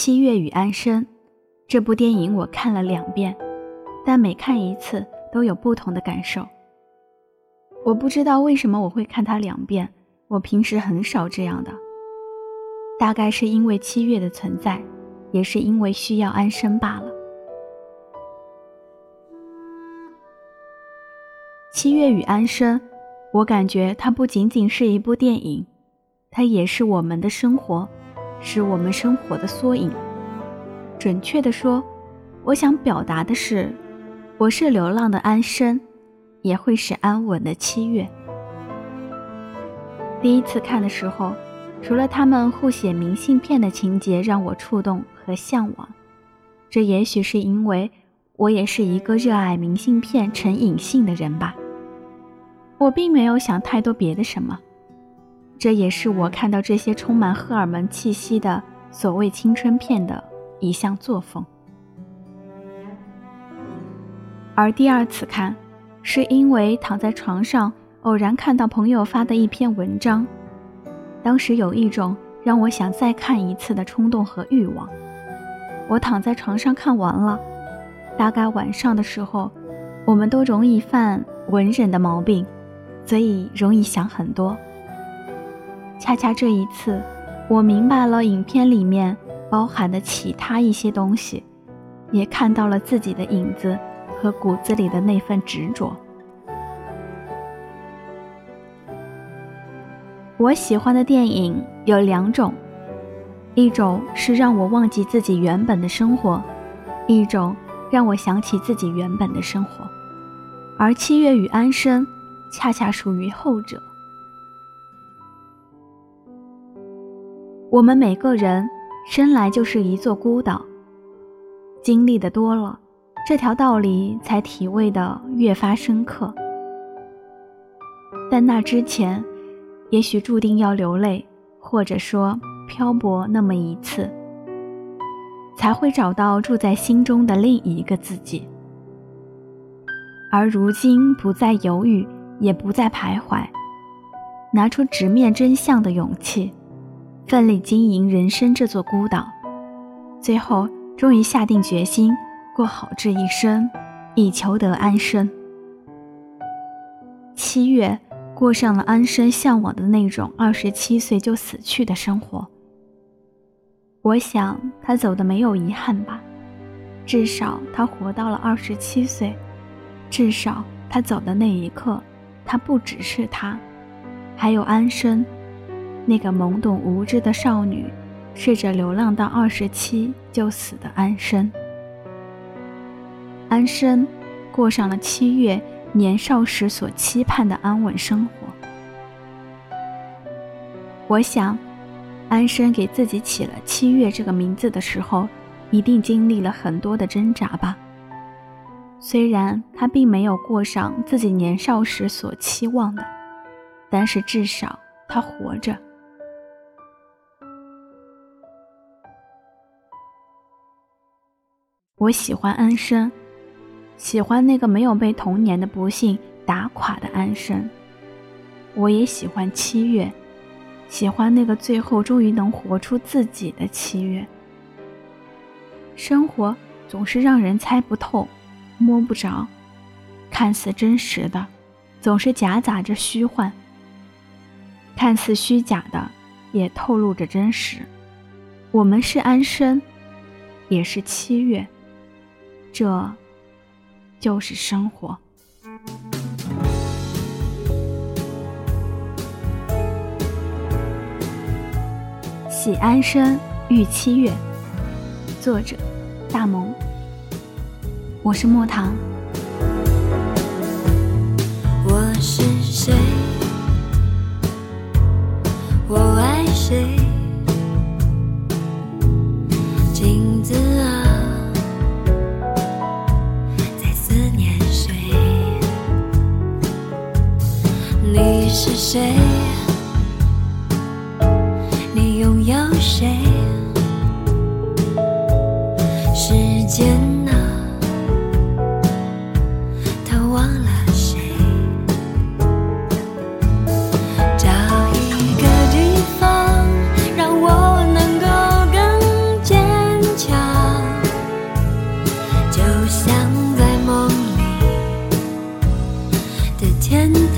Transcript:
七月与安生》这部电影我看了两遍，但每看一次都有不同的感受。我不知道为什么我会看它两遍，我平时很少这样的。大概是因为七月的存在，也是因为需要安生罢了。七月与安生，我感觉它不仅仅是一部电影，它也是我们的生活，是我们生活的缩影。准确的说，我想表达的是，我是流浪的安生，也会是安稳的七月。第一次看的时候。除了他们互写明信片的情节让我触动和向往，这也许是因为我也是一个热爱明信片成瘾性的人吧。我并没有想太多别的什么，这也是我看到这些充满荷尔蒙气息的所谓青春片的一项作风。而第二次看，是因为躺在床上偶然看到朋友发的一篇文章。当时有一种让我想再看一次的冲动和欲望。我躺在床上看完了，大概晚上的时候，我们都容易犯文人的毛病，所以容易想很多。恰恰这一次，我明白了影片里面包含的其他一些东西，也看到了自己的影子和骨子里的那份执着。我喜欢的电影有两种，一种是让我忘记自己原本的生活，一种让我想起自己原本的生活。而《七月与安生》恰恰属于后者。我们每个人生来就是一座孤岛，经历的多了，这条道理才体味的越发深刻。但那之前。也许注定要流泪，或者说漂泊那么一次，才会找到住在心中的另一个自己。而如今不再犹豫，也不再徘徊，拿出直面真相的勇气，奋力经营人生这座孤岛，最后终于下定决心过好这一生，以求得安生。七月。过上了安生向往的那种二十七岁就死去的生活。我想他走的没有遗憾吧，至少他活到了二十七岁，至少他走的那一刻，他不只是他，还有安生，那个懵懂无知的少女，试着流浪到二十七就死的安生。安生过上了七月。年少时所期盼的安稳生活，我想，安生给自己起了“七月”这个名字的时候，一定经历了很多的挣扎吧。虽然他并没有过上自己年少时所期望的，但是至少他活着。我喜欢安生。喜欢那个没有被童年的不幸打垮的安生，我也喜欢七月，喜欢那个最后终于能活出自己的七月。生活总是让人猜不透、摸不着，看似真实的，总是夹杂着虚幻；看似虚假的，也透露着真实。我们是安生，也是七月，这。就是生活。喜安生，遇七月。作者：大萌。我是莫糖。我是谁？我爱谁？时间啊，它忘了谁？找一个地方，让我能够更坚强，就像在梦里的天堂。